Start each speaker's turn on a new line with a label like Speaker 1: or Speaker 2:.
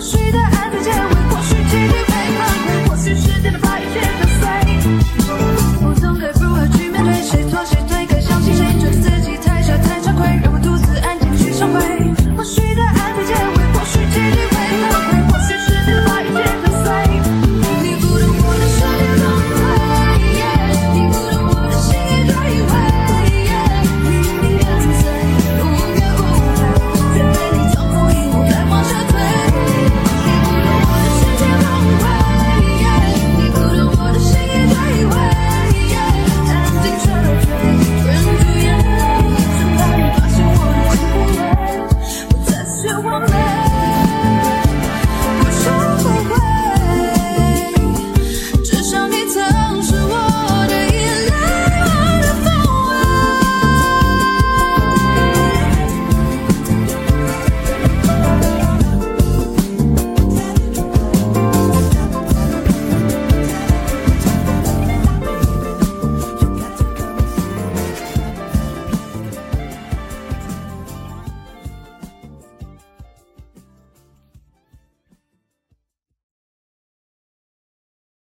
Speaker 1: 睡的。